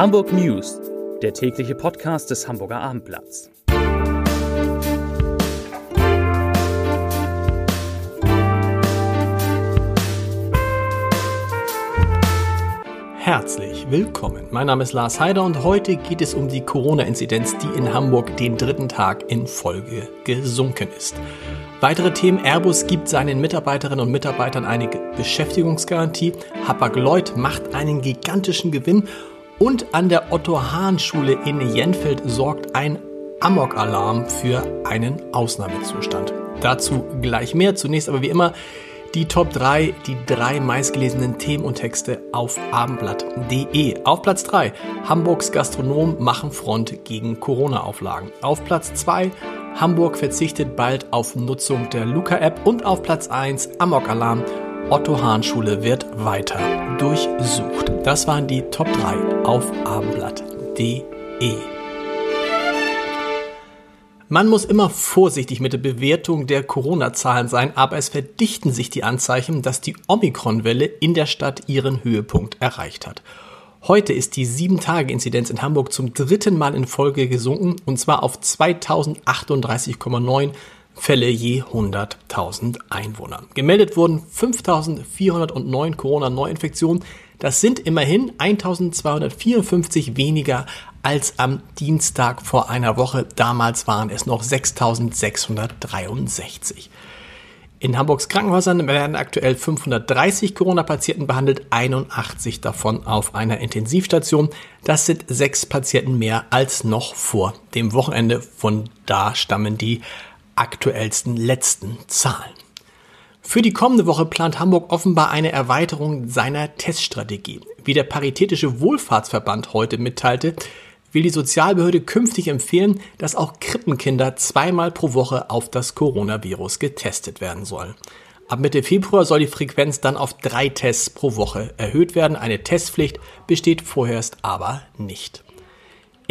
Hamburg News, der tägliche Podcast des Hamburger Abendblatts. Herzlich willkommen. Mein Name ist Lars Heider und heute geht es um die Corona-Inzidenz, die in Hamburg den dritten Tag in Folge gesunken ist. Weitere Themen. Airbus gibt seinen Mitarbeiterinnen und Mitarbeitern eine Beschäftigungsgarantie. Hapag-Lloyd macht einen gigantischen Gewinn. Und an der Otto-Hahn-Schule in Jenfeld sorgt ein Amok-Alarm für einen Ausnahmezustand. Dazu gleich mehr. Zunächst aber wie immer die Top 3, die drei meistgelesenen Themen und Texte auf abendblatt.de. Auf Platz 3, Hamburgs Gastronomen machen Front gegen Corona-Auflagen. Auf Platz 2, Hamburg verzichtet bald auf Nutzung der Luca-App und auf Platz 1 Amok-Alarm. Otto Hahn Schule wird weiter durchsucht. Das waren die Top 3 auf abendblatt.de. Man muss immer vorsichtig mit der Bewertung der Corona-Zahlen sein, aber es verdichten sich die Anzeichen, dass die Omikron-Welle in der Stadt ihren Höhepunkt erreicht hat. Heute ist die 7-Tage-Inzidenz in Hamburg zum dritten Mal in Folge gesunken und zwar auf 2038,9 Fälle je 100.000 Einwohner. Gemeldet wurden 5.409 Corona-Neuinfektionen. Das sind immerhin 1.254 weniger als am Dienstag vor einer Woche. Damals waren es noch 6.663. In Hamburgs Krankenhäusern werden aktuell 530 Corona-Patienten behandelt, 81 davon auf einer Intensivstation. Das sind sechs Patienten mehr als noch vor dem Wochenende. Von da stammen die aktuellsten letzten Zahlen. Für die kommende Woche plant Hamburg offenbar eine Erweiterung seiner Teststrategie. Wie der Paritätische Wohlfahrtsverband heute mitteilte, will die Sozialbehörde künftig empfehlen, dass auch Krippenkinder zweimal pro Woche auf das Coronavirus getestet werden sollen. Ab Mitte Februar soll die Frequenz dann auf drei Tests pro Woche erhöht werden. Eine Testpflicht besteht vorerst aber nicht.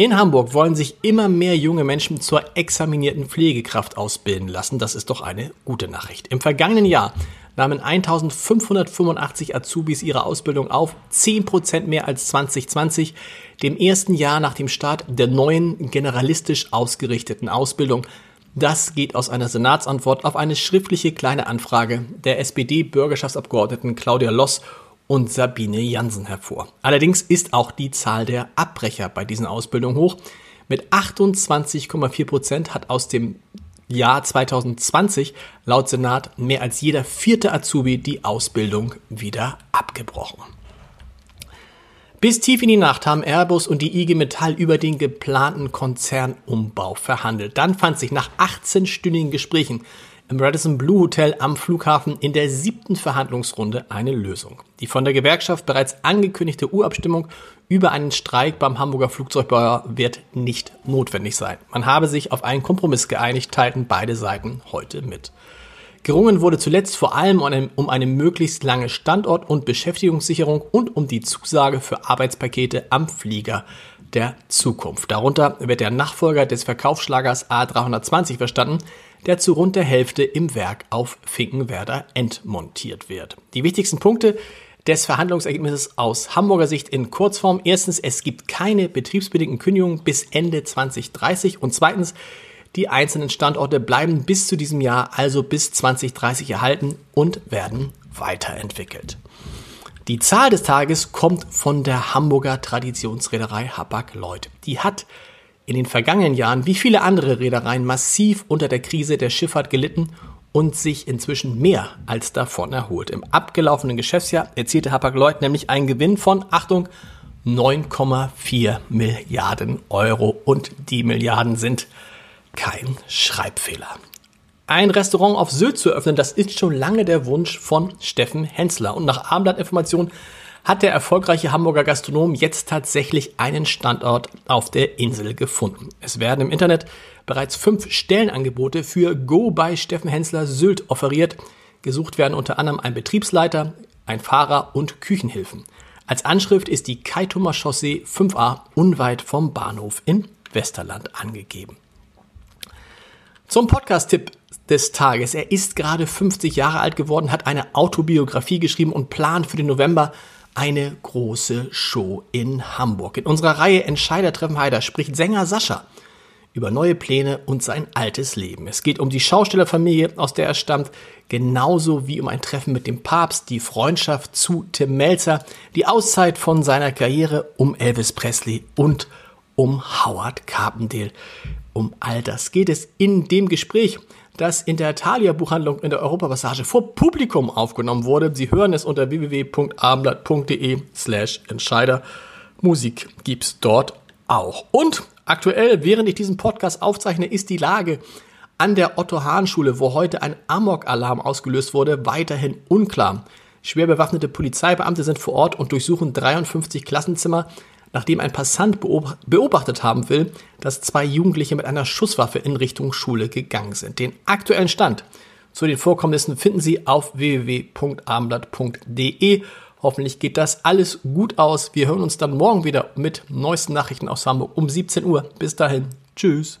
In Hamburg wollen sich immer mehr junge Menschen zur examinierten Pflegekraft ausbilden lassen. Das ist doch eine gute Nachricht. Im vergangenen Jahr nahmen 1585 Azubis ihre Ausbildung auf, 10% mehr als 2020, dem ersten Jahr nach dem Start der neuen generalistisch ausgerichteten Ausbildung. Das geht aus einer Senatsantwort auf eine schriftliche kleine Anfrage der SPD-Bürgerschaftsabgeordneten Claudia Loss und Sabine Jansen hervor. Allerdings ist auch die Zahl der Abbrecher bei diesen Ausbildungen hoch. Mit 28,4 Prozent hat aus dem Jahr 2020 laut Senat mehr als jeder vierte Azubi die Ausbildung wieder abgebrochen. Bis tief in die Nacht haben Airbus und die IG Metall über den geplanten Konzernumbau verhandelt. Dann fand sich nach 18-stündigen Gesprächen im Radisson Blue Hotel am Flughafen in der siebten Verhandlungsrunde eine Lösung. Die von der Gewerkschaft bereits angekündigte Urabstimmung über einen Streik beim Hamburger Flugzeugbauer wird nicht notwendig sein. Man habe sich auf einen Kompromiss geeinigt, teilten beide Seiten heute mit. Gerungen wurde zuletzt vor allem um eine möglichst lange Standort- und Beschäftigungssicherung und um die Zusage für Arbeitspakete am Flieger der Zukunft. Darunter wird der Nachfolger des Verkaufsschlagers A320 verstanden, der zu rund der Hälfte im Werk auf Finkenwerder entmontiert wird. Die wichtigsten Punkte des Verhandlungsergebnisses aus Hamburger Sicht in Kurzform. Erstens, es gibt keine betriebsbedingten Kündigungen bis Ende 2030 und zweitens, die einzelnen Standorte bleiben bis zu diesem Jahr, also bis 2030 erhalten und werden weiterentwickelt. Die Zahl des Tages kommt von der Hamburger Traditionsreederei Hapag-Lloyd. Die hat in den vergangenen Jahren wie viele andere Reedereien massiv unter der Krise der Schifffahrt gelitten und sich inzwischen mehr als davon erholt. Im abgelaufenen Geschäftsjahr erzielte Hapag-Lloyd nämlich einen Gewinn von, Achtung, 9,4 Milliarden Euro und die Milliarden sind kein Schreibfehler. Ein Restaurant auf Sylt zu öffnen, das ist schon lange der Wunsch von Steffen Hensler. Und nach Abendblatt-Informationen hat der erfolgreiche Hamburger Gastronom jetzt tatsächlich einen Standort auf der Insel gefunden. Es werden im Internet bereits fünf Stellenangebote für Go by Steffen Hensler Sylt offeriert. Gesucht werden unter anderem ein Betriebsleiter, ein Fahrer und Küchenhilfen. Als Anschrift ist die Kaitumer Chaussee 5a unweit vom Bahnhof in Westerland angegeben. Zum Podcast-Tipp des Tages. Er ist gerade 50 Jahre alt geworden, hat eine Autobiografie geschrieben und plant für den November eine große Show in Hamburg. In unserer Reihe Entscheider treffen Heider spricht Sänger Sascha über neue Pläne und sein altes Leben. Es geht um die Schaustellerfamilie, aus der er stammt, genauso wie um ein Treffen mit dem Papst, die Freundschaft zu Tim Melzer, die Auszeit von seiner Karriere, um Elvis Presley und um Howard Carpendale. Um all das geht es in dem Gespräch, das in der Thalia Buchhandlung in der Europapassage vor Publikum aufgenommen wurde. Sie hören es unter www.abendblatt.de slash Entscheider. Musik gibt's dort auch. Und Aktuell, während ich diesen Podcast aufzeichne, ist die Lage an der Otto-Hahn-Schule, wo heute ein Amok-Alarm ausgelöst wurde, weiterhin unklar. Schwer bewaffnete Polizeibeamte sind vor Ort und durchsuchen 53 Klassenzimmer, nachdem ein Passant beobachtet haben will, dass zwei Jugendliche mit einer Schusswaffe in Richtung Schule gegangen sind. Den aktuellen Stand zu den Vorkommnissen finden Sie auf www.abendblatt.de Hoffentlich geht das alles gut aus. Wir hören uns dann morgen wieder mit neuesten Nachrichten aus Hamburg um 17 Uhr. Bis dahin. Tschüss.